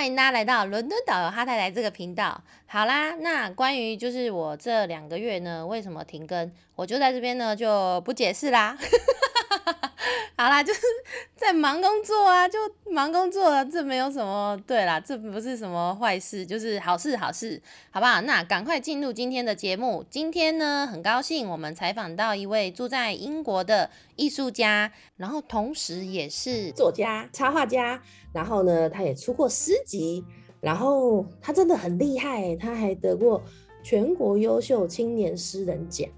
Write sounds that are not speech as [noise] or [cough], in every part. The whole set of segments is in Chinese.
欢迎大家来到伦敦导游哈太太这个频道。好啦，那关于就是我这两个月呢，为什么停更，我就在这边呢就不解释啦。[laughs] 好啦，就是在忙工作啊，就忙工作，这没有什么对啦，这不是什么坏事，就是好事好事，好不好？那赶快进入今天的节目。今天呢，很高兴我们采访到一位住在英国的艺术家，然后同时也是作家、插画家，然后呢，他也出过诗集，然后他真的很厉害，他还得过全国优秀青年诗人奖。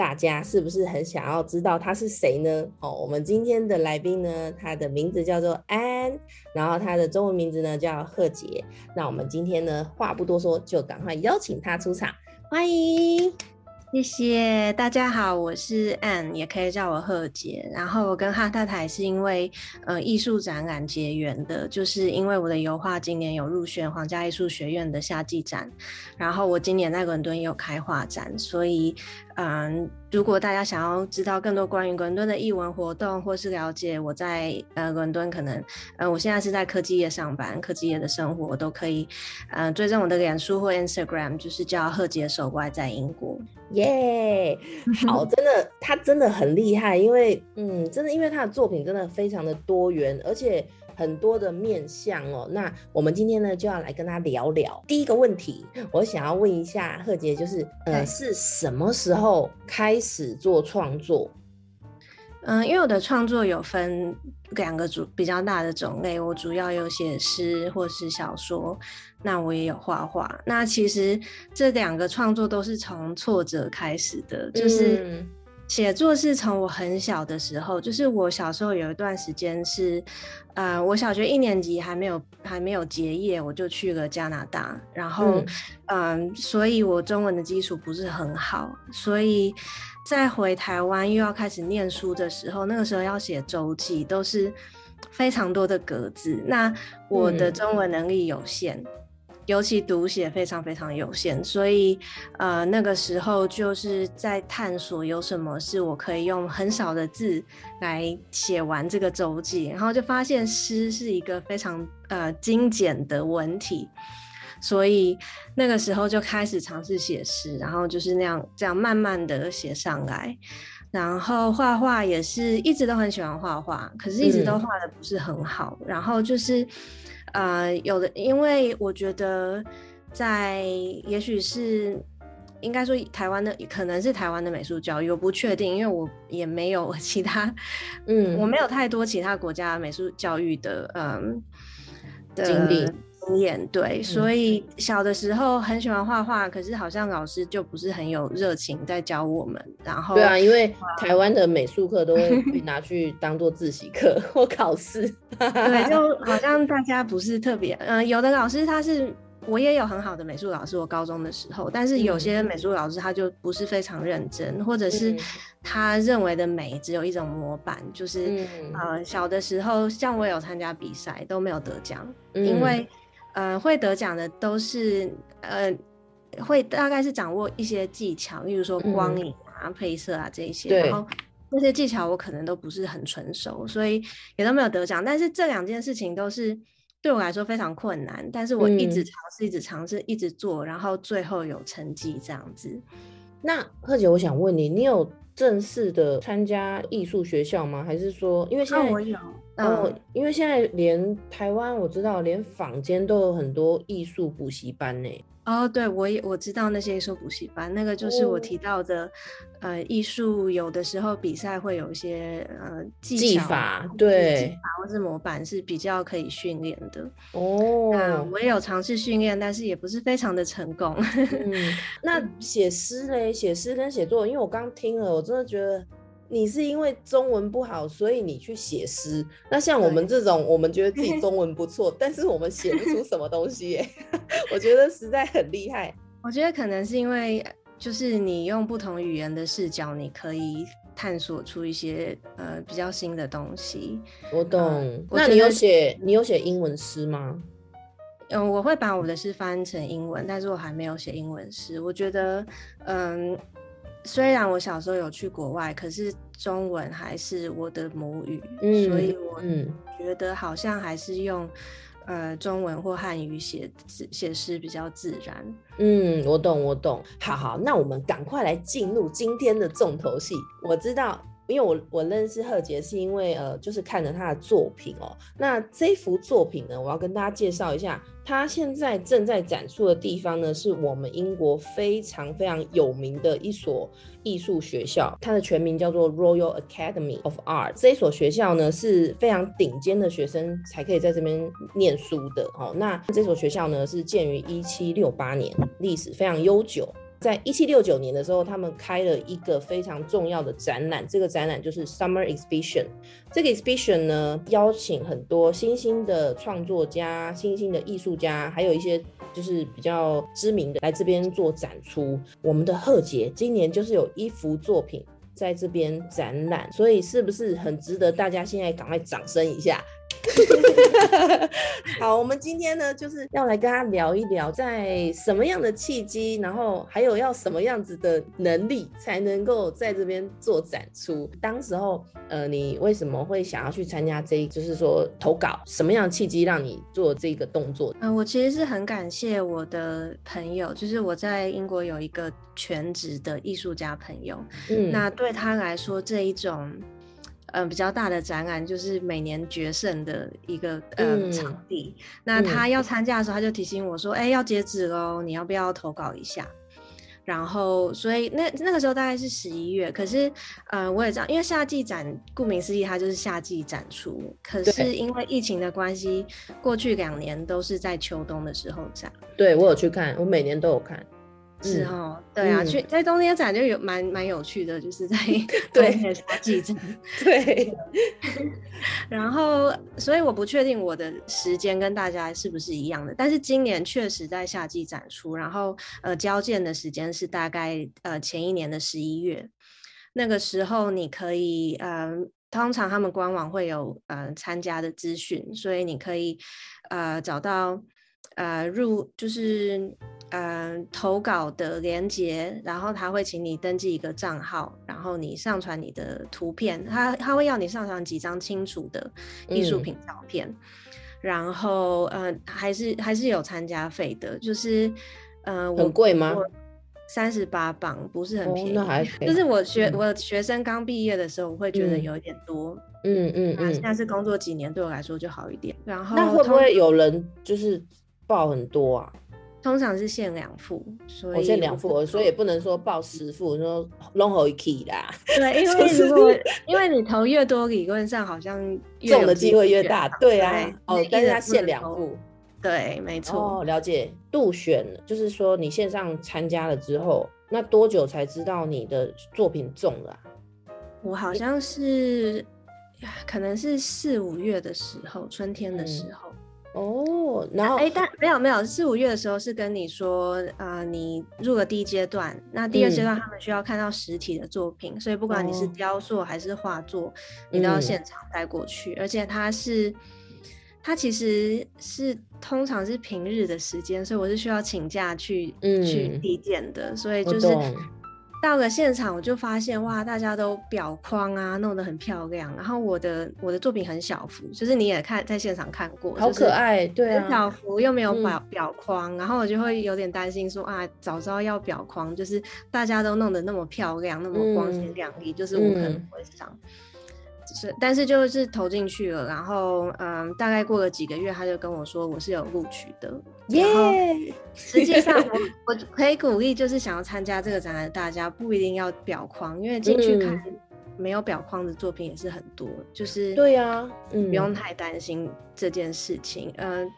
大家是不是很想要知道他是谁呢？哦，我们今天的来宾呢，他的名字叫做安，然后他的中文名字呢叫贺杰。那我们今天呢，话不多说，就赶快邀请他出场，欢迎。谢谢大家好，我是 Ann，也可以叫我贺姐。然后我跟哈太太是因为呃艺术展览结缘的，就是因为我的油画今年有入选皇家艺术学院的夏季展，然后我今年在伦敦也有开画展，所以。嗯，如果大家想要知道更多关于伦敦的译文活动，或是了解我在呃伦敦可能，呃我现在是在科技业上班，科技业的生活我都可以，嗯追踪我的脸书或 Instagram，就是叫贺杰手怪在英国，耶，好，真的他真的很厉害，因为嗯真的因为他的作品真的非常的多元，而且。很多的面相哦，那我们今天呢就要来跟他聊聊。第一个问题，我想要问一下贺杰，就是呃是什么时候开始做创作？嗯，因为我的创作有分两个主比较大的种类，我主要有写诗或是小说，那我也有画画。那其实这两个创作都是从挫折开始的，就是写作是从我很小的时候，就是我小时候有一段时间是。呃，我小学一年级还没有还没有结业，我就去了加拿大，然后，嗯，所以我中文的基础不是很好，所以在回台湾又要开始念书的时候，那个时候要写周记，都是非常多的格子，那我的中文能力有限。尤其读写非常非常有限，所以呃那个时候就是在探索有什么是我可以用很少的字来写完这个周记，然后就发现诗是一个非常呃精简的文体，所以那个时候就开始尝试写诗，然后就是那样这样慢慢的写上来，然后画画也是一直都很喜欢画画，可是一直都画的不是很好，然后就是。呃，有的，因为我觉得在也许是应该说台湾的，可能是台湾的美术教育，我不确定，因为我也没有 [laughs] 其他，嗯，我没有太多其他国家美术教育的，嗯，的经历。经验对，所以小的时候很喜欢画画，可是好像老师就不是很有热情在教我们。然后对啊，因为台湾的美术课都会拿去当做自习课或考试。[laughs] 对，就 [laughs] 好像大家不是特别，嗯，有的老师他是，我也有很好的美术老师，我高中的时候，但是有些美术老师他就不是非常认真，或者是他认为的美只有一种模板，就是呃，小的时候像我有参加比赛都没有得奖，因为。呃，会得奖的都是呃，会大概是掌握一些技巧，例如说光影啊、配色啊这一些。然后那些技巧我可能都不是很纯熟，所以也都没有得奖。但是这两件事情都是对我来说非常困难，但是我一直尝试，一直尝试，一直做，然后最后有成绩这样子。那贺姐，我想问你，你有正式的参加艺术学校吗？还是说，因为现在我有。哦，因为现在连台湾我知道，连坊间都有很多艺术补习班呢。哦，对，我也我知道那些艺术补习班，那个就是我提到的，呃，艺术有的时候比赛会有一些呃技法，对，技法或是模板是比较可以训练的。哦，我也有尝试训练，但是也不是非常的成功。嗯，[laughs] 那写诗嘞，写诗跟写作，因为我刚听了，我真的觉得。你是因为中文不好，所以你去写诗。那像我们这种，我们觉得自己 [laughs] 中文不错，但是我们写不出什么东西耶。[laughs] 我觉得实在很厉害。我觉得可能是因为，就是你用不同语言的视角，你可以探索出一些呃比较新的东西。我懂。那你有写你有写英文诗吗？嗯，我会把我的诗翻成英文，但是我还没有写英文诗。我觉得，嗯。虽然我小时候有去国外，可是中文还是我的母语，所以我觉得好像还是用呃中文或汉语写字写诗比较自然。嗯，我懂，我懂。好好，那我们赶快来进入今天的重头戏。我知道。因为我我认识贺杰是因为呃，就是看了他的作品哦。那这幅作品呢，我要跟大家介绍一下，他现在正在展出的地方呢，是我们英国非常非常有名的一所艺术学校，它的全名叫做 Royal Academy of Art。这所学校呢是非常顶尖的学生才可以在这边念书的哦。那这所学校呢是建于一七六八年，历史非常悠久。在一七六九年的时候，他们开了一个非常重要的展览，这个展览就是 Summer Exhibition。这个 Exhibition 呢，邀请很多新兴的创作家、新兴的艺术家，还有一些就是比较知名的来这边做展出。我们的贺杰今年就是有一幅作品在这边展览，所以是不是很值得大家现在赶快掌声一下？[laughs] 好，我们今天呢，就是要来跟他聊一聊，在什么样的契机，然后还有要什么样子的能力，才能够在这边做展出。当时候，呃，你为什么会想要去参加这，就是说投稿？什么样的契机让你做这个动作？嗯，我其实是很感谢我的朋友，就是我在英国有一个全职的艺术家朋友，嗯，那对他来说这一种。嗯，比较大的展览就是每年决胜的一个呃场地。那他要参加的时候，他就提醒我说：“哎，要截止哦，你要不要投稿一下？”然后，所以那那个时候大概是十一月。可是，呃，我也知道，因为夏季展顾名思义，它就是夏季展出。可是因为疫情的关系，过去两年都是在秋冬的时候展。对我有去看，我每年都有看。是哦，对啊，去在冬天展就有蛮蛮有趣的，就是在冬天夏季展。对，[laughs] 然后所以我不确定我的时间跟大家是不是一样的，但是今年确实在夏季展出，然后呃交件的时间是大概呃前一年的十一月，那个时候你可以呃，通常他们官网会有呃参加的资讯，所以你可以呃找到。呃，入就是嗯投稿的连接，然后他会请你登记一个账号，然后你上传你的图片，他他会要你上传几张清楚的艺术品照片，然后嗯还是还是有参加费的，就是嗯很贵吗？三十八磅不是很便宜，那还就是我学我学生刚毕业的时候，我会觉得有一点多，嗯嗯嗯，现在是工作几年，对我来说就好一点。然后那会不会有人就是？报很多啊，通常是限两副，所以限两副，所以也不能说报十副，说弄好一期啦。对，因 [laughs] 为如果因为你投越多，理论上好像中的机会越大。对啊，哦，但是它限两副。对，没错。哦，了解。杜选就是说你线上参加了之后，那多久才知道你的作品中了？我好像是，可能是四五月的时候，春天的时候。哦，然后哎，但没有没有，四五月的时候是跟你说，呃，你入了第一阶段，那第二阶段他们需要看到实体的作品，所以不管你是雕塑还是画作，你都要现场带过去，而且它是，它其实是通常是平日的时间，所以我是需要请假去去递件的，所以就是。到了现场，我就发现哇，大家都表框啊，弄得很漂亮。然后我的我的作品很小幅，就是你也看在现场看过，好可爱，对啊，小幅又没有表表框，然后我就会有点担心说啊，早知道要表框，就是大家都弄得那么漂亮，那么光鲜亮丽，就是我可能不会上。是，但是就是投进去了，然后嗯，大概过了几个月，他就跟我说我是有录取的。耶！实际上我 [laughs] 我可以鼓励，就是想要参加这个展览，大家不一定要表框，因为进去看没有表框的作品也是很多，就是对呀，不用太担心这件事情。嗯。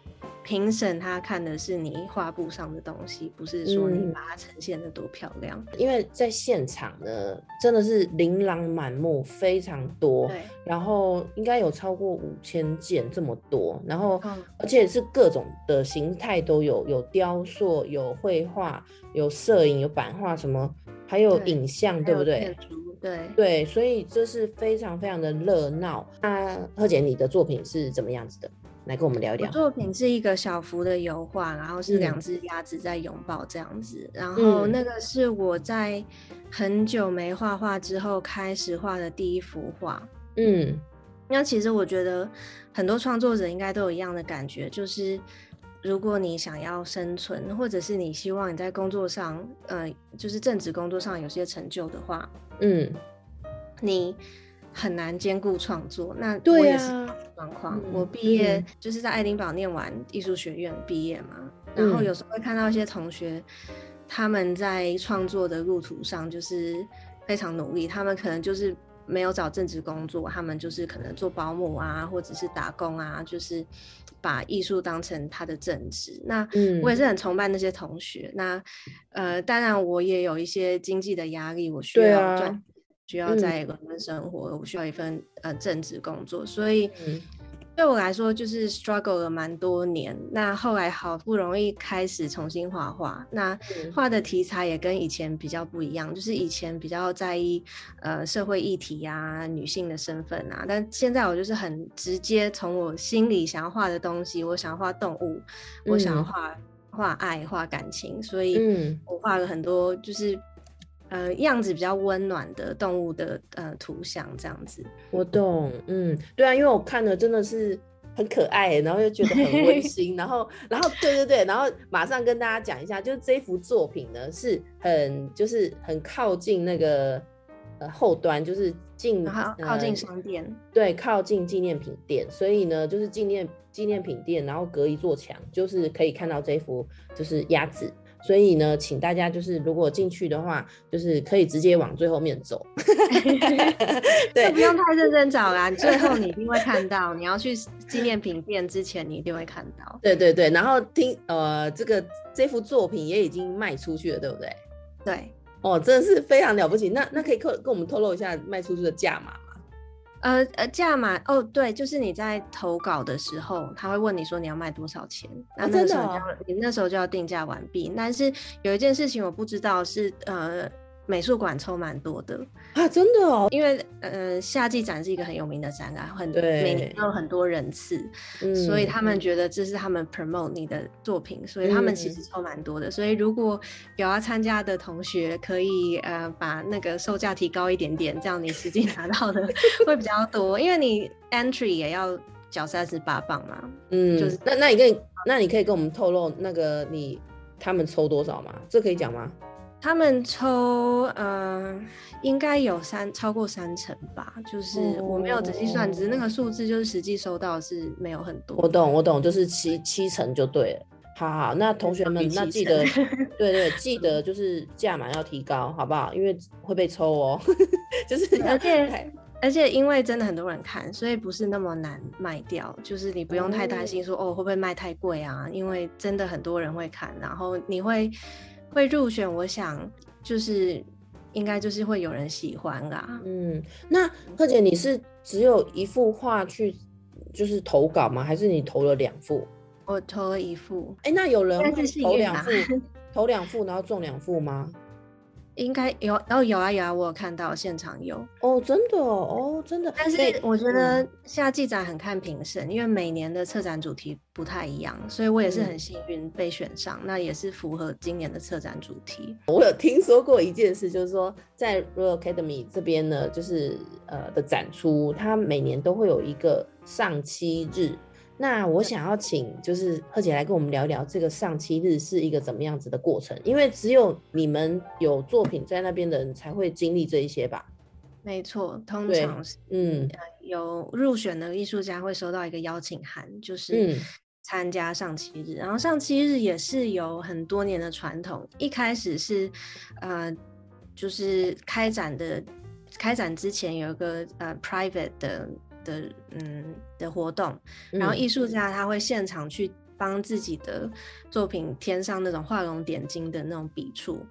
评审他看的是你画布上的东西，不是说你把它呈现的多漂亮。因为在现场呢，真的是琳琅满目，非常多。对，然后应该有超过五千件这么多，然后而且是各种的形态都有，有雕塑，有绘画，有摄影，有版画，什么还有影像，对不对？对对，所以这是非常非常的热闹。那贺姐，你的作品是怎么样子的？来跟我们聊一聊。作品是一个小幅的油画，然后是两只鸭子在拥抱这样子。然后那个是我在很久没画画之后开始画的第一幅画。嗯，那其实我觉得很多创作者应该都有一样的感觉，就是如果你想要生存，或者是你希望你在工作上，呃，就是正职工作上有些成就的话，嗯，你很难兼顾创作。那我对也是啊状况。嗯我毕业嗯就是在爱丁堡念完艺术学院毕业嘛，然后嗯有时候会看到一些同学，他们在创作的路途上就是非常努力，他们可能就是没有找正职工作，他们就是可能做保姆啊，或者是打工啊，就是把艺术当成他的正职。那嗯我也是很崇拜那些同学。那呃，当然我也有一些经济的压力，我需要赚，需要嗯在伦敦生活，我需要一份呃正职工作，所以。嗯对我来说，就是 struggle 了蛮多年。那后来好不容易开始重新画画，那嗯画的题材也跟以前比较不一样，就是以前比较在意呃社会议题啊、女性的身份啊，但现在我就是很直接从我心里想要画的东西，我想要画动物，我想要嗯画画爱、画感情，所以嗯我画了很多就是呃样子比较温暖的动物的呃图像这样子。我懂，嗯，对啊，因为我看了真的是很可爱，然后又觉得很温 [laughs] 馨，然后，然后，对对对，然后马上跟大家讲一下，就是这幅作品呢是很就是很靠近那个呃后端，就是近靠近呃商店，对，靠近纪念品店，所以呢，就是纪念纪念品店，然后隔一座墙，就是可以看到这幅就是鸭子。所以呢，请大家就是如果进去的话，就是可以直接往最后面走。[laughs] 对就不用太认真找啦，最后你一定会看到。你要去纪念品店之前，你一定会看到。对对对，然后听呃，这个这幅作品也已经卖出去了，对不对？对，哦，真的是非常了不起。那那可以跟跟我们透露一下卖出去的价码吗？呃呃，价码哦，对，就是你在投稿的时候，他会问你说你要卖多少钱，那哦那个时候就要、你那时候就要定价完毕。但是有一件事情我不知道是呃。美术馆抽蛮多的，啊，真的哦，因为呃夏季展是一个很有名的展览，很对每年都有很多人次，嗯所以他们觉得这是他们 promote 你的作品，所以他们其嗯实抽蛮多的。所以如果有要参加的同学，可以呃把那个售价提高一点点，这样你实际拿到的 [laughs] 会比较多，因为你 entry 也要缴三十八磅嘛。嗯，就是那那你可以，那你可以跟我们透露那个你他们抽多少吗？这可以讲吗？他们抽呃应该有三超过三成吧，就是我没有仔细算，只是那个数字就是实际收到是没有很多。我懂，我懂，就是七七成就对了。好好，那同学们，那记得成，[laughs] 对对，记得就是价码要提高，好不好？因为会被抽哦，[laughs] 就是而且而且因为真的很多人看，所以不是那么难卖掉，就是你不用太担心说哦会不会卖太贵啊，因为真的很多人会看，然后你会会入选，我想就是应该就是会有人喜欢啦。嗯，那贺姐，你是只有一幅画去就是投稿吗？还是你投了两幅？我投了一幅，哎、那有人会投两幅，投两幅然后中两幅吗？应该有哦有啊有啊，我有看到现场有，哦，真的哦，哦，真的。但是我觉嗯得夏季展很看评审，因为每年的策展主题不太一样，所以我也是嗯很幸运被选上，那也是符合今年的策展主题。我有听说过一件事，就是说在 Royal Academy 这边呢，就是呃的展出，它每年都会有一个上期日。那我想要请就是贺姐来跟我们聊聊这个上期日是一个怎么样子的过程，因为只有你们有作品在那边的人才会经历这一些吧？没错，通常是嗯有入选的艺术家会收到一个邀请函，就是嗯参加上期日。然后上期日也是有很多年的传统，一开始是呃，就是开展的开展之前有一个呃 private 的的嗯的活动，然后嗯艺术家他会现场去帮自己的作品添上那种画龙点睛的那种笔触。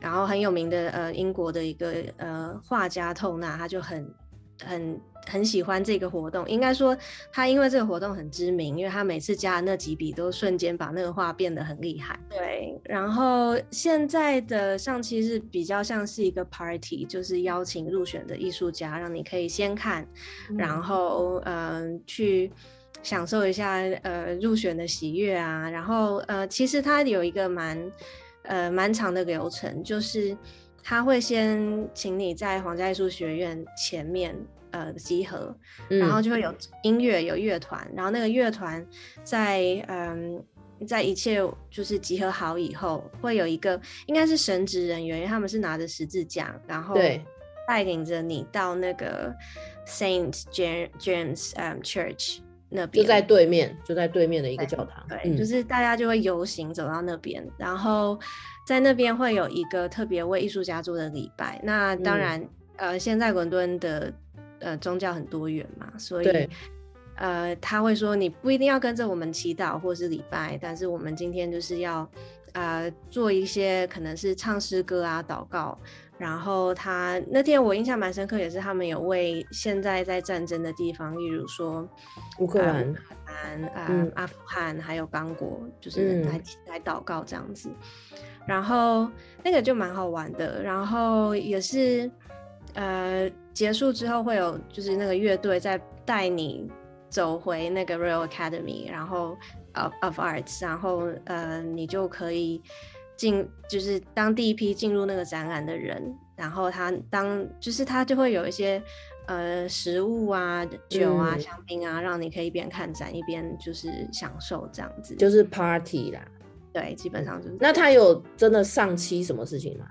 然后很有名的呃英国的一个呃画家透纳，他就很很很喜欢这个活动。应该说他因为这个活动很知名，因为他每次加的那几笔都瞬间把那个画变得很厉害。对，然后现在的上期是比较像是一个 party，就是邀请入选的艺术家，让你可以先看，然后嗯、呃去。享受一下呃入选的喜悦啊，然后呃其实它有一个蛮呃蛮长的流程，就是他会先请你在皇家艺术学院前面呃集合，嗯然后就会有音乐有乐团，然后那个乐团在嗯。在一切就是集合好以后，会有一个应该是神职人员，因为他们是拿着十字架，然后对带领着你到那个 Saint James James um Church 那边，就在对面，就在对面的一个教堂。对，嗯就是大家就会游行走到那边，然后在那边会有一个特别为艺术家做的礼拜。那当嗯然，呃，现在伦敦的呃宗教很多元嘛，所以呃他会说你不一定要跟着我们祈祷或是礼拜，但是我们今天就是要呃做一些可能是唱诗歌啊、祷告。然后他那天我印象蛮深刻，也是他们有为现在在战争的地方，例如说乌克兰呃乌克兰、呃嗯阿富汗还有刚果，就是嗯来、来祷告这样子。然后那个就蛮好玩的，然后也是呃结束之后会有就是那个乐队在带你走回那个 Royal Academy，然后 of of Arts，然后呃你就可以进就是当第一批进入那个展览的人，然后他当就是他就会有一些。呃，食物啊、酒啊、嗯香槟啊，让你可以一边看展一边就是享受这样子。就是 party 啦。对，基本上就是那他有真的上期什么事情吗？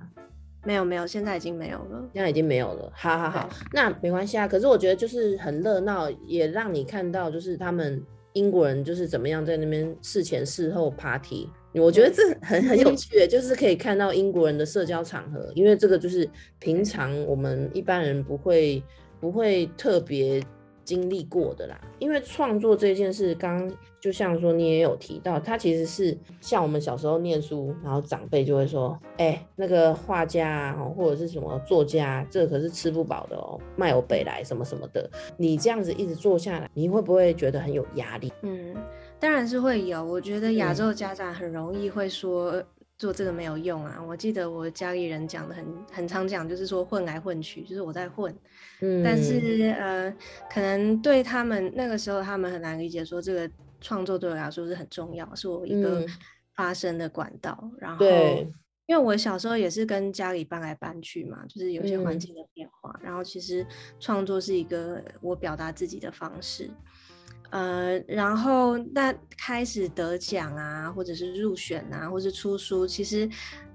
没有没有，现在已经没有了。现在已经没有了。好好好，那没关系啊。可是我觉得就是很热闹，也让你看到就是他们英国人就是怎么样在那边事前事后 party。我觉得这很很有趣，就是可以看到英国人的社交场合，因为这个就是平常我们一般人不会不会特别经历过的啦。因为创作这件事，刚刚就像说你也有提到，它其实是像我们小时候念书，然后长辈就会说，哎、那个画家啊，哦或者是什么作家，这可是吃不饱的哦，卖有北来什么什么的。你这样子一直做下来，你会不会觉得很有压力？嗯，当然是会有。我觉得亚嗯洲的家长很容易会说做这个没有用啊。我记得我家里人讲的很很常讲，就是说混来混去，就是我在混。嗯，但是呃，可能对他们那个时候，他们很难理解说这个创作对我来说是很重要，是我一个嗯。发声的管道。然后，因为我小时候也是跟家里搬来搬去嘛，就是有些环嗯。境的变化，然后其实创作是一个我表达自己的方式。呃，然后那开始得奖啊，或者是入选啊，或是出书，其实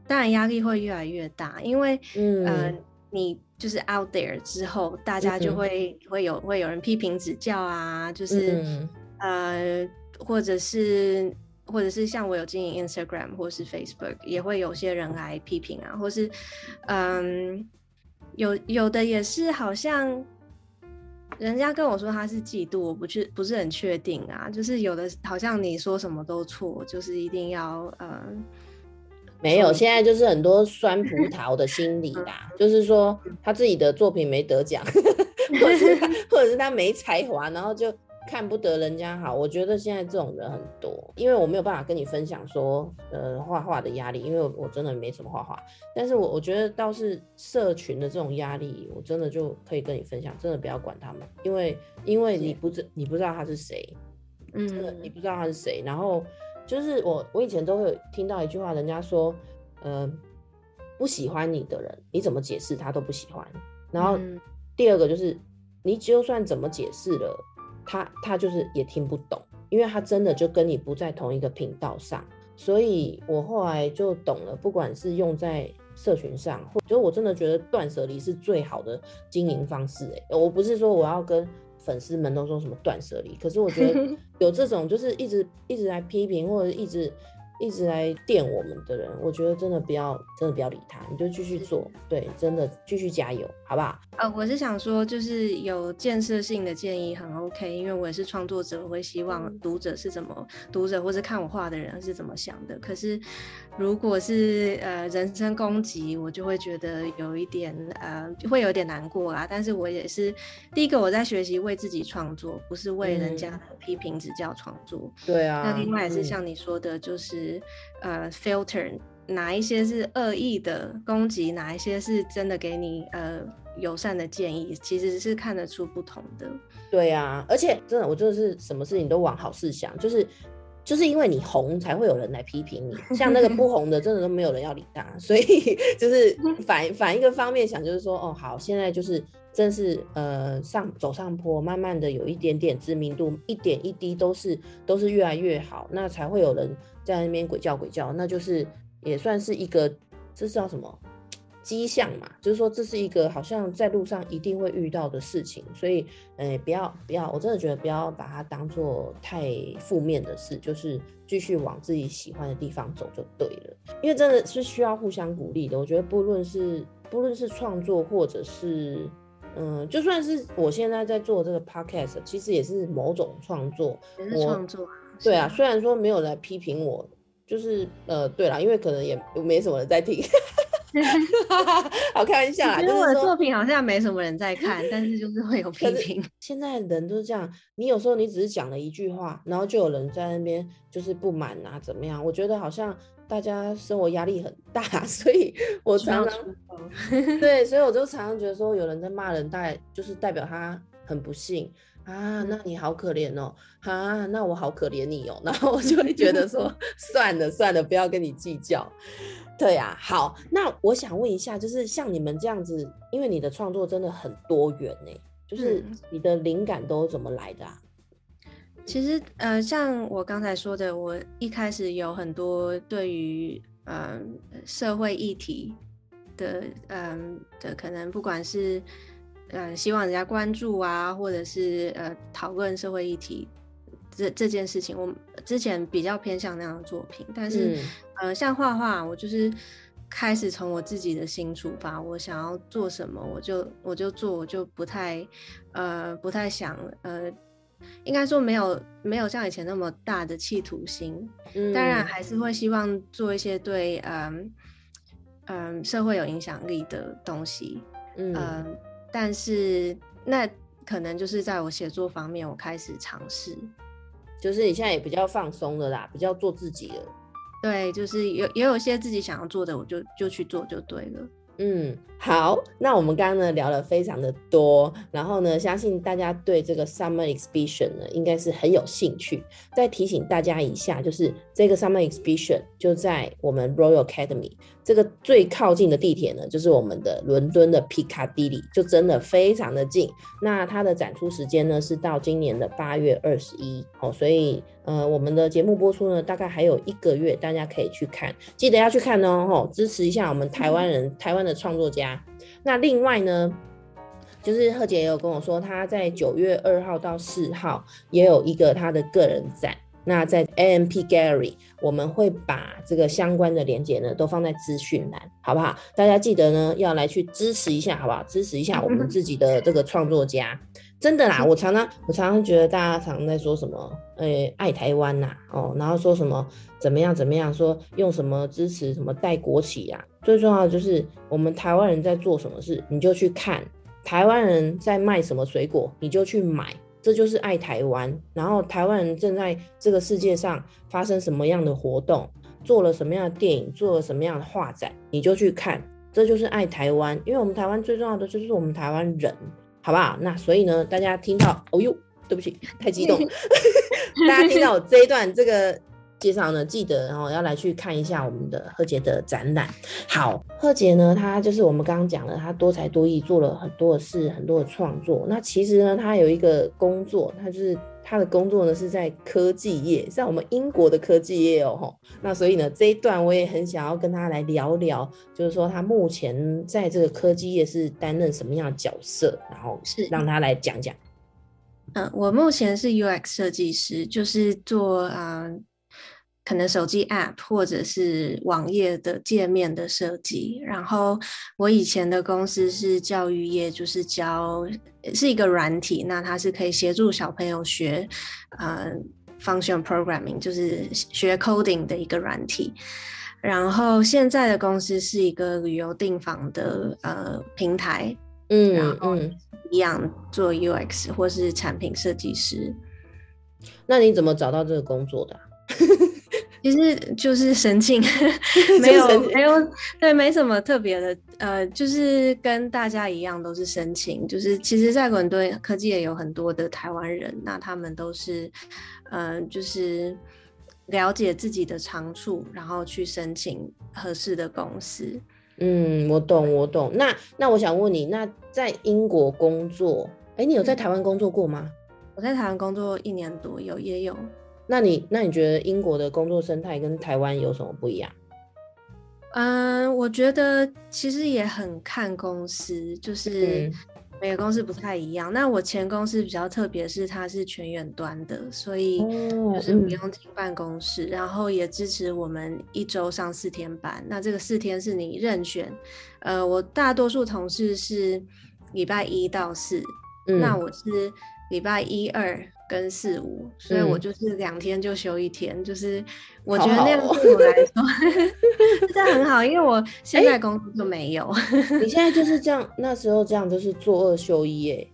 当然压力会越来越大，因为呃嗯，你就是 out there 之后，大家就嗯会、会有会有人批评指教啊，就是、嗯。呃，或者是或者是像我有经营 Instagram 或是 Facebook，也会有些人来批评啊，或是嗯，有有的也是好像。人家跟我说他是嫉妒，我不去不是很确定啊。就是有的好像你说什么都错，就是一定要呃，没有，现在就是很多酸葡萄的心理啦，就是说他自己的作品没得奖，[laughs] 或者是他 [laughs] 或者是他没才华，然后就看不得人家好。我觉得现在这种人很多，因为我没有办法跟你分享说，呃，画画的压力，因为我我真的没什么画画。但是我我觉得倒是社群的这种压力，我真的就可以跟你分享，真的不要管他们，因为因为你不知你不知道他是谁，真的你嗯不知道他是谁。然后就是我我以前都会有听到一句话，人家说，呃，不喜欢你的人，你怎么解释他都不喜欢。然后嗯第二个就是，你就算怎么解释了，他他就是也听不懂，因为他真的就跟你不在同一个频道上。所以我后来就懂了，不管是用在社群上，或就我真的觉得断舍离是最好的经营方式、欸。我不是说我要跟粉丝们都说什么断舍离，可是我觉得 [laughs] 有这种就是一直一直来批评或者一直一直来电我们的人，我觉得真的不要真的不要理他，你就继续做，对，真的继续加油，好不好？呃，我是想说，就是有建设性的建议很 OK，因为我也是创作者，我会希望读者是怎么读者或是看我画的人是怎么想的。可是如果是呃人身攻击，我就会觉得有一点呃会有点难过啦。但是我也是第一个我在学习为自己创作，不是为人家的批评指教创作。对啊，那另外也是嗯像你说的，就是、呃，filter 哪一些是恶意的攻击，哪一些是真的给你呃友善的建议，其实是看得出不同的。对啊，而且真的，我真的是什么事情都往好事想，就是就是因为你红才会有人来批评你，[laughs] 像那个不红的，真的都没有人要理他。所以 [laughs] 就是 [laughs] 反反一个方面想，就是说，哦，好，现在就是真是呃上走上坡，慢慢的有一点点知名度，一点一滴都是都是越来越好，那才会有人在那边鬼叫鬼叫，那就是也算是一个，这是叫什么？迹象嘛，就是说这是一个好像在路上一定会遇到的事情，所以，呃，不要不要，我真的觉得不要把它当做太负面的事，就是继续往自己喜欢的地方走就对了。因为真的是需要互相鼓励的。我觉得不论是不论是创作，或者是，嗯，就算是我现在在做这个 podcast，其实也是某种创作，也是创作啊。对啊，虽然说没有来批评我，就是呃，对啦，因为可能也没什么人在听。[laughs] [laughs] 好开玩笑啦！因为我的作品好像没什么人在看，但是就是会有批评。[laughs] 现在人都是这样，你有时候你只是讲了一句话，然后就有人在那边就是不满啊，怎么样？我觉得好像大家生活压力很大，[laughs] 所以我常常对，所以我就常常觉得说，有人在骂人，代就是代表他很不幸啊，那你好可怜哦，啊，那我好可怜你哦，然后我就会觉得说，算了算了，不要跟你计较。对呀，好，那我想问一下，就是像你们这样子，因为你的创作真的很多元呢，就是你的灵感都怎么来的啊？其实，呃，像我刚才说的，我一开始有很多对于嗯社会议题的嗯的可能，不管是呃希望人家关注啊，或者是呃讨论社会议题。这这件事情，我之前比较偏向那样的作品，但是，呃，像画画，我就是开始从我自己的心出发，我想要做什么，我就我就做，我就不太，呃，不太想，呃，应该说没有没有像以前那么大的企图心，当然。还是会希望做一些对，嗯嗯，社会有影响力的东西，嗯，但是那可能就是在我写作方面，我开始尝试。就是你现在也比较放松了啦，比较做自己了。对，就是有也有些自己想要做的，我就就去做就对了。嗯，好，那我们刚刚呢聊了非常的多，然后呢，相信大家对这个 Summer Exhibition 呢应该是很有兴趣。再提醒大家一下，就是这个 Summer Exhibition 就在我们 Royal Academy 这个最靠近的地铁呢，就是我们的伦敦的 Piccadilly，就真的非常的近。那它的展出时间呢是到今年的八月二十一，哦，所以。呃，我们的节目播出呢，大概还有一个月，大家可以去看，记得要去看哦，吼，支持一下我们台湾人，台湾的创作家。那另外呢，就是贺姐也有跟我说，她在九月二号到四号也有一个她的个人展。那在 AMP Gallery，我们会把这个相关的链接呢，都放在资讯栏，好不好？大家记得呢，要来去支持一下，好不好？支持一下我们自己的这个创作家。真的啦，[laughs] 我常常我常常觉得大家常常在说什么，诶，爱台湾呐，哦，然后说什么怎么样怎么样，说用什么支持什么带国旗呀，最重要的就是我们台湾人在做什么事，你就去看；台湾人在卖什么水果，你就去买，这就是爱台湾。然后台湾人正在这个世界上发生什么样的活动，做了什么样的电影，做了什么样的画展，你就去看，这就是爱台湾。因为我们台湾最重要的就是我们台湾人。好不好？那所以呢，大家听到，哦呦，对不起，太激动。[laughs] 大家听到我这一段这个介绍呢，记得然后要来去看一下我们的贺杰的展览。好，贺杰呢，他就是我们刚刚讲了，他多才多艺，做了很多的事，很多的创作。那其实呢，他有一个工作，他就是。他的工作呢是在科技业，在我们英国的科技业哦吼。那所以呢这一段我也很想要跟他来聊聊，就是说他目前在这个科技业是担任什么样的角色，然后是让他来讲讲。嗯，我目前是 UX 设计师，就是做啊。可能手机 App 或者是网页的界面的设计，然后我以前的公司是教育业，就是教是一个软体，那它是可以协助小朋友学呃 function programming，就是学 coding 的一个软体。然后现在的公司是一个旅游订房的呃平台，嗯，然后一样做 UX 或是产品设计师。那你怎么找到这个工作的？[laughs] 其实就是申请，[laughs] 没有没有对，没什么特别的，呃，就是跟大家一样都是申请。就是其实，在伦敦科技也有很多的台湾人，那他们都是，嗯，就是了解自己的长处，然后去申请合适的公司。嗯，我懂，我懂。那那我想问你，那在英国工作，哎，你有在台湾工作过吗？我在台湾工作一年多，有也有。那你那你觉得英国的工作生态跟台湾有什么不一样？嗯，我觉得其实也很看公司，就是每个公司不太一样。那我前公司比较特别，是它是全远端的，所以就是不用进办公室，然后也支持我们一周上四天班。那这个四天是你任选，呃，我大多数同事是礼拜一到四，那我是礼拜一二。跟四五，所以我就是两天就休一天，就是我觉得那样对我来说，[laughs] 这很好，因为我现在工作就没有。你 [laughs] 现在就是这样，那时候这样就是做二休一哎，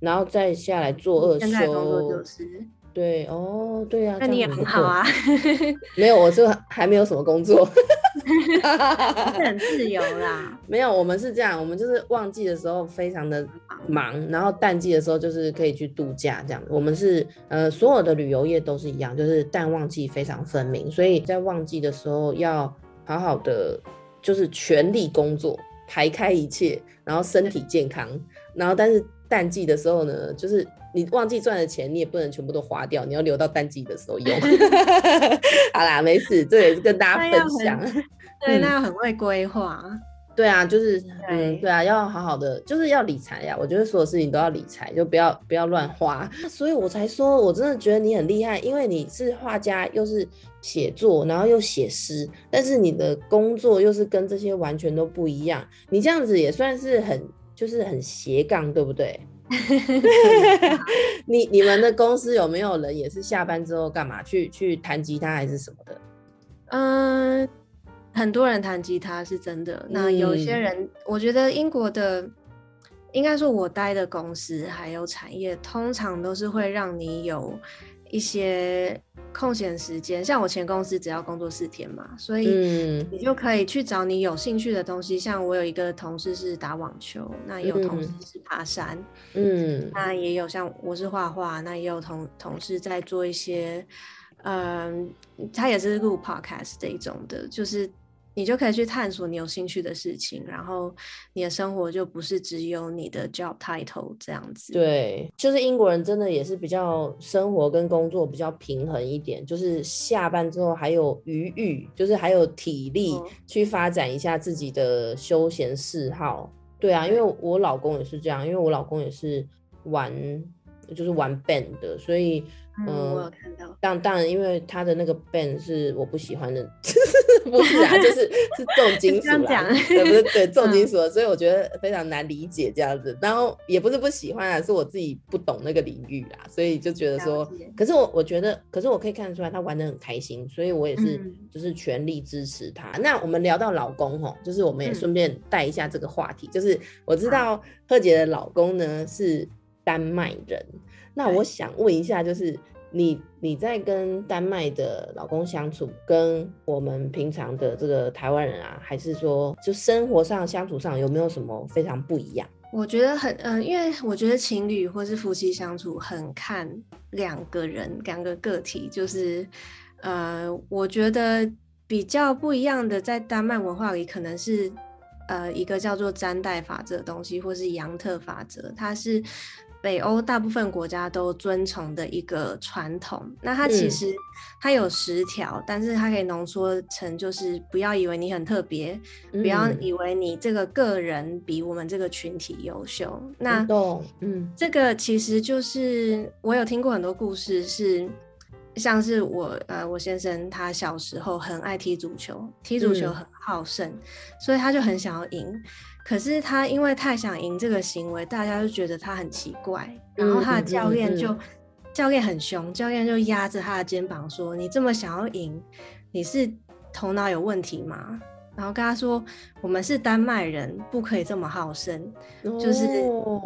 然后再下来做二休。现在工作就是。对哦，对呀，那你也很好啊。[laughs] 没有，我就还没有什么工作。[laughs] 很自由啦。[laughs] 没有，我们是这样，我们就是旺季的时候非常的忙，然后淡季的时候就是可以去度假这样。我们是呃，所有的旅游业都是一样，就是淡旺季非常分明，所以在旺季的时候要好好的就是全力工作，排开一切，然后身体健康，然后但是淡季的时候呢，就是。你忘记赚的钱，你也不能全部都花掉，你要留到淡季的时候用。[laughs] [laughs] 好啦，没事，这也是跟大家分享。对，那要很会规划。对啊，就是嗯，对啊，要好好的，就是要理财呀。我觉得所有事情都要理财，就不要不要乱花。所以我才说，我真的觉得你很厉害，因为你是画家，又是写作，然后又写诗，但是你的工作又是跟这些完全都不一样。你这样子也算是很，就是很斜杠，对不对？[laughs] 你你们的公司有没有人也是下班之后干嘛去去弹吉他还是什么的？嗯，很多人弹吉他是真的。那有些人，我觉得英国的，应该说我待的公司还有产业，通常都是会让你有。一些空闲时间，像我前公司只要工作四天嘛，所以你就可以去找你有兴趣的东西。像我有一个同事是打网球，那也有同事是爬山，嗯，那也有像我是画画，那也有同同事在做一些，嗯，他也是录 podcast 这一种的，就是。你就可以去探索你有兴趣的事情，然后你的生活就不是只有你的 job title 这样子。对，就是英国人真的也是比较生活跟工作比较平衡一点，就是下班之后还有余裕，就是还有体力去发展一下自己的休闲嗜好。对啊，因为我老公也是这样，因为我老公也是玩，就是玩 band 的，所以。嗯，我有看到。但当然，因为他的那个 band 是我不喜欢的，[laughs] 不是啊，就是是重 [laughs] 金属啊，对不对？对重金属，所以我觉得非常难理解这样子。然后也不是不喜欢啊，是我自己不懂那个领域啦，所以就觉得说，可是我我觉得，可是我可以看得出来他玩的很开心，所以我也是就是全力支持他。那我们聊到老公吼，就是我们也顺便带一下这个话题，就是我知道贺姐的老公呢是丹麦人。那我想问一下，就是你你在跟丹麦的老公相处，跟我们平常的这个台湾人啊，还是说就生活上相处上有没有什么非常不一样？我觉得很嗯，因为我觉得情侣或是夫妻相处很看两个人两个个体，就是呃，我觉得比较不一样的，在丹麦文化里可能是呃一个叫做詹代法则的东西，或是杨特法则，它是。北欧大部分国家都遵从的一个传统，那它其实它有十条，但是它可以浓缩成就是不要以为你很特别，不要以为你这个个人比我们这个群体优秀。那嗯，这个其实就是我有听过很多故事，是像是我呃我先生他小时候很爱踢足球，踢足球很好胜，所以他就很想要赢。可是他因为太想赢这个行为，大家就觉得他很奇怪。然后他的教练就，教练很凶，教练就压着他的肩膀说：“你这么想要赢，你是头脑有问题吗？”然后跟他说：“我们是丹麦人，不可以这么好胜，就是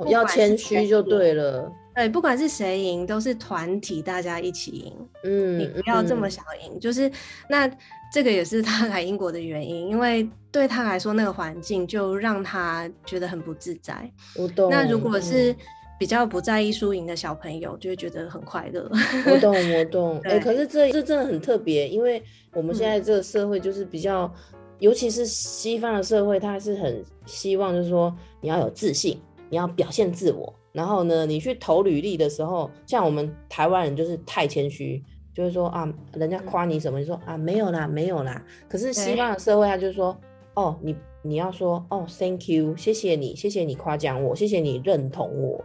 要谦虚就对了。对，不管是谁赢，都是团体，大家一起赢。嗯，你不要这么想赢，就是那。”这个也是他来英国的原因，因为对他来说，那个环境就让他觉得很不自在。我懂。那如果是比较不在意输赢的小朋友，就会觉得很快乐。我懂，我懂。哎、对可是这这真的很特别，因为我们现在这个社会就是比较，尤其是西方的社会，他是很希望就是说你要有自信，你要表现自我。然后呢，你去投履历的时候，像我们台湾人就是太谦虚，就是说啊，人家夸你什么，你说啊没有啦，没有啦。可是西方的社会，他就说哦，你你要说哦，thank you，谢谢你，谢谢你夸奖我，谢谢你认同我。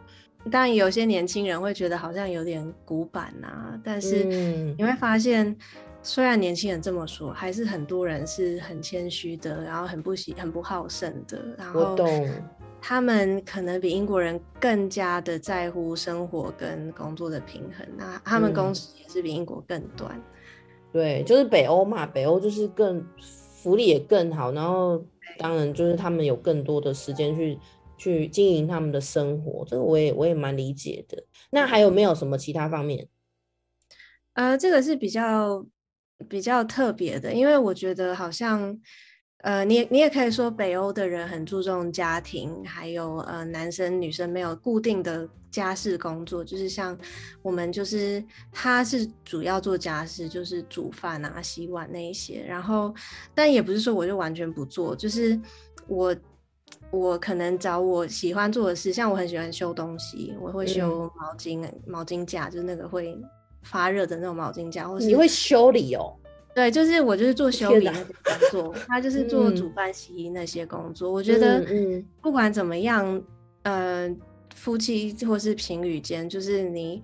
当然，有些年轻人会觉得好像有点古板啊，但是嗯你会发现，虽然年轻人这么说，还是很多人是很谦虚的，然后很不喜、很不好胜的，然后我懂。他们可能比英国人更加的在乎生活跟工作的平衡，那他们工嗯时也是比英国更短。对，就是北欧嘛，北欧就是更福利也更好，然后当然就是他们有更多的时间去去经营他们的生活，这个我也我也蛮理解的。那还有没有什么其他方面？呃，这个是比较比较特别的，因为我觉得好像，呃，你也你也可以说北欧的人很注重家庭，还有呃男生女生没有固定的家事工作，就是像我们就是他是主要做家事，就是煮饭啊、洗碗那一些，然后但也不是说我就完全不做，就是我。我可能找我喜欢做的事，像我很喜欢修东西，我会修毛巾、毛巾架，就是那个会发热的那种毛巾架，或是你会修理哦？对，就是我就是做修理那些工作，他就是做嗯煮饭、洗衣那些工作。我觉得不管怎么样，呃，夫妻或是情侣间，就是你。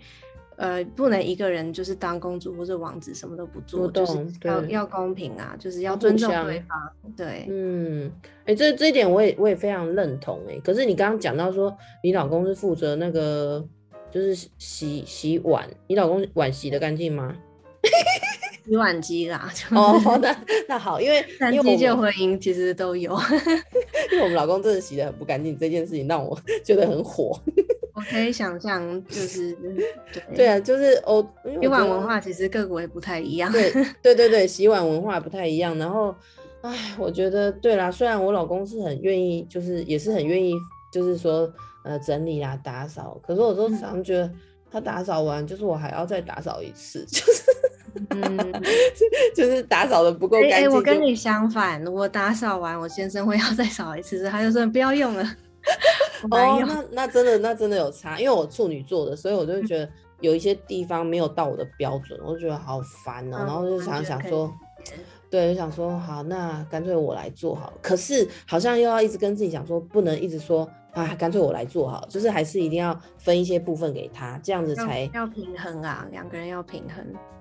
呃，不能一个人就是当公主或者王子什么都不做，就是要要公平啊，就是要尊重相对方。对，嗯，哎、这这一点我也我也非常认同哎、可是你刚刚讲到说你老公是负责那个就是洗洗碗，你老公碗洗的干净吗？[laughs] 洗碗机啦，就是哦，那那好，因为三因为我们机就婚姻其实都有。[laughs] 因为我们老公真的洗的很不干净，这件事情让我 [laughs] 觉得很火。我可以想象，就是对 [laughs] 对啊，就是欧，洗碗文化其实各国也不太一样。对对对对，洗碗文化不太一样。然后，唉，我觉得对啦，虽然我老公是很愿意，就是也是很愿意，就是说呃整理啦、打扫，可是我都常觉得他打扫完，就是我还要再打扫一次，就是嗯，[laughs] 就是打扫的不够哎、干净。就我跟你相反，我打扫完，我先生会要 [laughs] 再扫一次，他就说不要用了。哦，那那真的那真的有差，因为我处女座的，所以我就会觉得有一些地方没有到我的标准，我就觉得好烦哦、嗯然后就想想说对，就想说好，那干脆我来做好了。可是好像又要一直跟自己讲说，不能一直说啊，干脆我来做好，就是还是一定要分一些部分给他，这样子要才要平衡啊，两个人要平衡。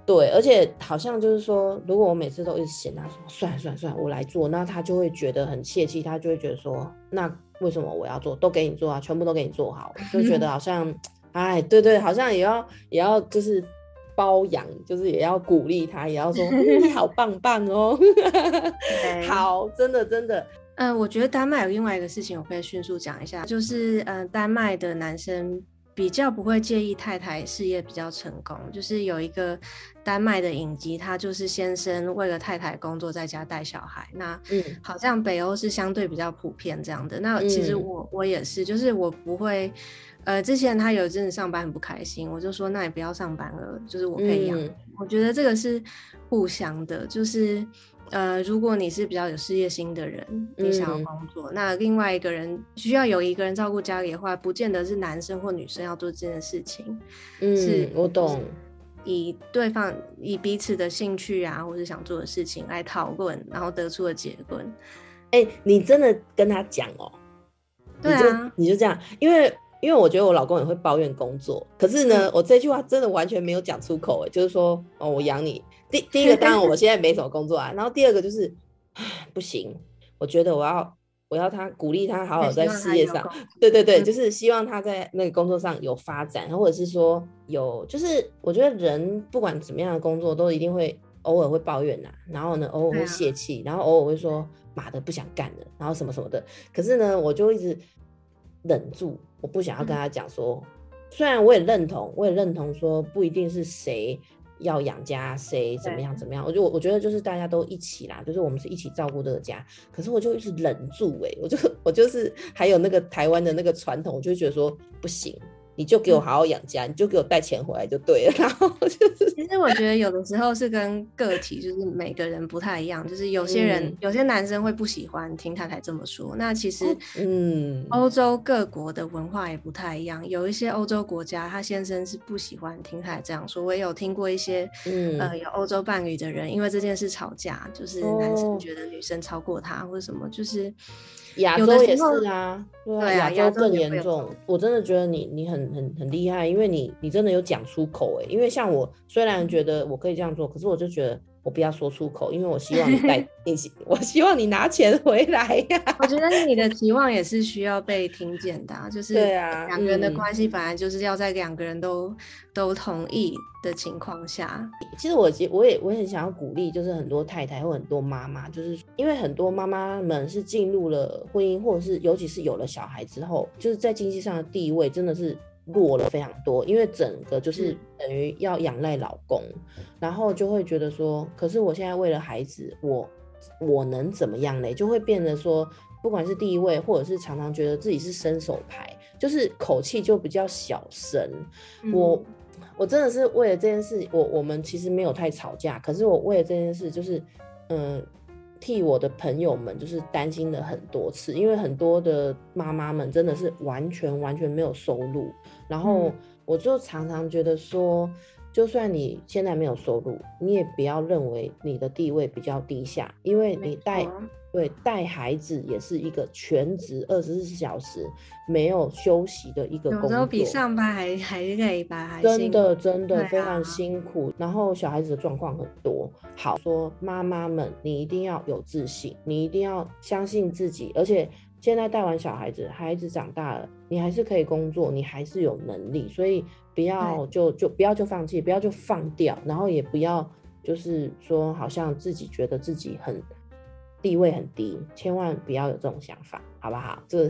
对。而且好像就是说，如果我每次都一直嫌他说算了算了算了，我来做，那他就会觉得很泄气，他就会觉得说，那为什么我要做？都给你做啊，全部都给你做好，就觉得好像，[tsk] 哎，对对，好像也要也要就是。包养就是也要鼓励他，也要说、[laughs] 嗯你好棒棒哦。[laughs] 好，真的真的，嗯、我觉得丹麦有另外一个事情，我可以迅速讲一下，就是呃，丹麦的男生比较不会介意太太事业比较成功，就是有一个丹麦的影集，他就是先生为了太太工作，在家带小孩。那嗯好像北欧是相对比较普遍这样的。那其实嗯我、我也是，就是我不会。呃，之前他有一阵子上班很不开心，我就说那也不要上班了，就是我可以养我觉得这个是互相的，就是呃，如果你是比较有事业心的人，你想要嗯。工作，那另外一个人需要有一个人照顾家里的话，不见得是男生或女生要做这件事情，嗯是嗯，我懂。以对方以彼此的兴趣啊，或是想做的事情来讨论，然后得出的结论。哎、你真的跟他讲哦、对啊，你就这样，因为因为我觉得我老公也会抱怨工作，可是呢，嗯我这句话真的完全没有讲出口，哎，就是说哦，我养你。第第一个当然我 [laughs] 现在没什么工作啊，然后第二个就是，唉不行，我觉得我要我要他鼓励他好好在事业上对对对，嗯就是希望他在那个工作上有发展，或者是说有，就是我觉得人不管怎么样的工作，都一定会偶尔会抱怨呐、然后呢，偶尔会泄气，然后偶尔会说妈的不想干了，然后什么什么的。可是呢，我就一直忍住，我不想要跟他讲说，虽然我也认同，我也认同说不一定是谁。要养家，谁怎么样怎么样？我就我觉得就是大家都一起啦，就是我们是一起照顾这个家。可是我就一直忍住、欸，我就我就是还有那个台湾的那个传统，我就觉得说不行，你就给我好好养家，你就给我带钱回来就对了。[laughs] 然后就是，其实我觉得有的时候是跟个体，就是每个人不太一样。就是有些人，嗯有些男生会不喜欢听太太这么说。那其实嗯，欧洲各国的文化也不太一样，有一些欧洲国家，他先生是不喜欢听太太这样说。我也有听过一些，嗯呃，有欧洲伴侣的人因为这件事吵架，就是男哦生觉得女生超过他或者什么，就是亚洲也是啊，对啊，亚亚洲洲更严重。我真的觉得你你很很很厉害，因为你你真的有讲出口哎。因为像我虽然觉得我可以这样做，可是我就觉得我不要说出口，因为我希望你带 [laughs] 你希，我希望你拿钱回来呀、我觉得你的期望也是需要被听见的、啊，就 [laughs] 是对啊两个人的嗯。关系本来就是要在两个人都都同意的情况下，其实我其我也我也很想要鼓励，就是很多太太或很多妈妈，就是因为很多妈妈们是进入了婚姻，或者是尤其是有了小孩之后，就是在经济上的地位真的是弱了非常多，因为整个就是嗯等于要仰赖老公，然后就会觉得说，可是我现在为了孩子，我我能怎么样嘞？就会变得说，不管是第一位，或者是常常觉得自己是伸手牌，就是口气就比较小声。我嗯我真的是为了这件事，我我们其实没有太吵架，可是我为了这件事，就是嗯，替我的朋友们就是担心了很多次，因为很多的妈妈们真的是完全完全没有收入，然后嗯。我就常常觉得说，就算你现在没有收入，你也不要认为你的地位比较低下，因为你带错对带孩子也是一个全职二十四小时没有休息的一个工作，有时候比上班还还累吧，还真的真的对非常啊辛苦，然后小孩子的状况很多。好说妈妈们，你一定要有自信，你一定要相信自己，而且现在带完小孩子，孩子长大了，你还是可以工作，你还是有能力，所以不要就就不要就放弃，不要就放掉，然后也不要就是说好像自己觉得自己很。地位很低，千万不要有这种想法，好不好？这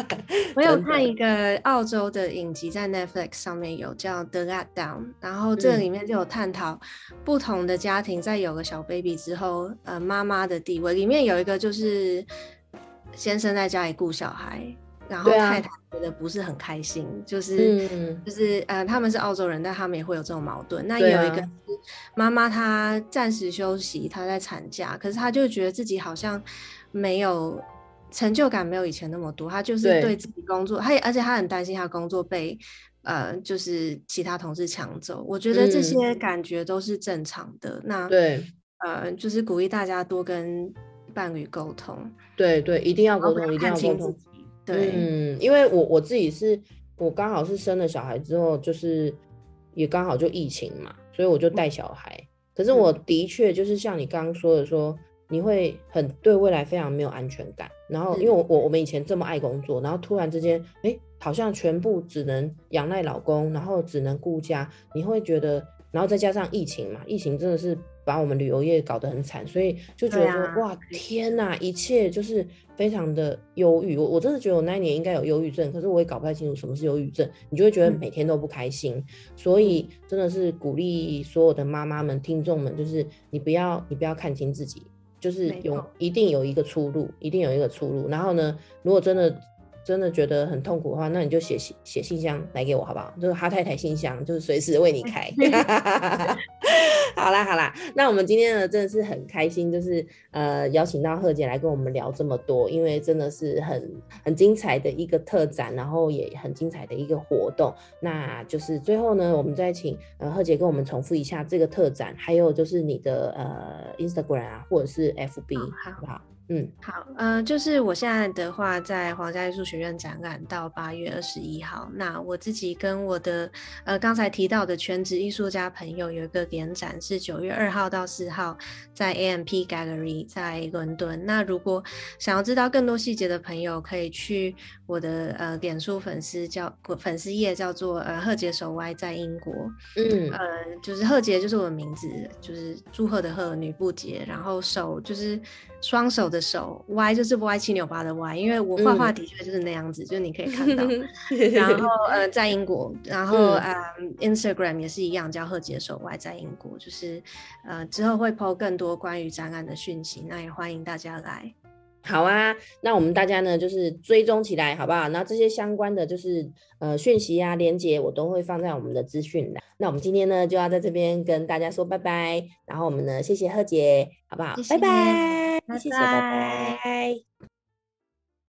[laughs] 我有看一个澳洲的影集，在 Netflix 上面有叫《The Let Down》，然后这嗯里面就有探讨不同的家庭在有了小 baby 之后，呃，妈妈的地位。里面有一个就是先生在家里顾小孩，然后太太觉得不是很开心，就是、嗯就是呃，他们是澳洲人，但他们也会有这种矛盾。那也有一个妈妈，她暂时休息，她在产假，可是她就觉得自己好像没有成就感，没有以前那么多。她就是对对自己工作，她也而且她很担心她工作被呃，就是其他同事抢走。我觉得这嗯些感觉都是正常的。那对呃，就是鼓励大家多跟伴侣沟通，对对，一定要沟通，一定要沟通。对，嗯，因为我我自己是，我刚好是生了小孩之后，就是也刚好就疫情嘛，所以我就带小孩。可是我的确就是像你刚刚说的说，你会很对未来非常没有安全感。然后因为我我我们以前这么爱工作，然后突然之间，哎，好像全部只能仰赖老公，然后只能顾家，你会觉得，然后再加上疫情嘛，疫情真的是把我们旅游业搞得很惨，所以就觉得说，啊哇，天哪，一切就是非常的忧郁。我我真的觉得我那一年应该有忧郁症，可是我也搞不太清楚什么是忧郁症，你就会觉得嗯每天都不开心。所以真的是鼓励所有的妈妈们、听众们，就是你不要你不要看清自己，就是有一定有一个出路，一定有一个出路。然后呢，如果真的真的觉得很痛苦的话，那你就写信写信箱来给我好不好？就是哈太太信箱，就是随时为你开。[laughs] [laughs] 好啦好啦，那我们今天呢真的是很开心，就是呃邀请到贺姐来跟我们聊这么多，因为真的是很很精彩的一个特展，然后也很精彩的一个活动。那就是最后呢，我们再请呃贺姐跟我们重复一下这个特展，还有就是你的呃 Instagram 啊，或者是 FB，、好不好？嗯，好，呃，就是我现在的话，在皇家艺术学院展览到八月二十一号。那我自己跟我的呃刚才提到的全职艺术家朋友有一个联展，是九月二号到四号在 AMP Gallery 在伦敦。那如果想要知道更多细节的朋友，可以去我的呃脸书粉丝叫粉丝页叫做呃贺杰手歪在英国。嗯呃，就是贺杰就是我的名字，就是祝贺的贺，女不杰，然后手就是双手的手，歪就是歪七扭八的歪，因为我画画嗯的确就是那样子，就是你可以看到。[laughs] 然后呃，在英国，然后嗯呃，Instagram 也是一样，叫贺杰手歪，在英国，就是呃之后会 PO 更多关于展览的讯息，那也欢迎大家来。好啊，那我们大家呢就是追踪起来，好不好？那这些相关的就是呃讯息啊、连接，我都会放在我们的资讯栏。那我们今天呢就要在这边跟大家说拜拜，然后我们呢谢谢贺姐，好不好？谢谢拜拜，拜谢谢，拜拜拜。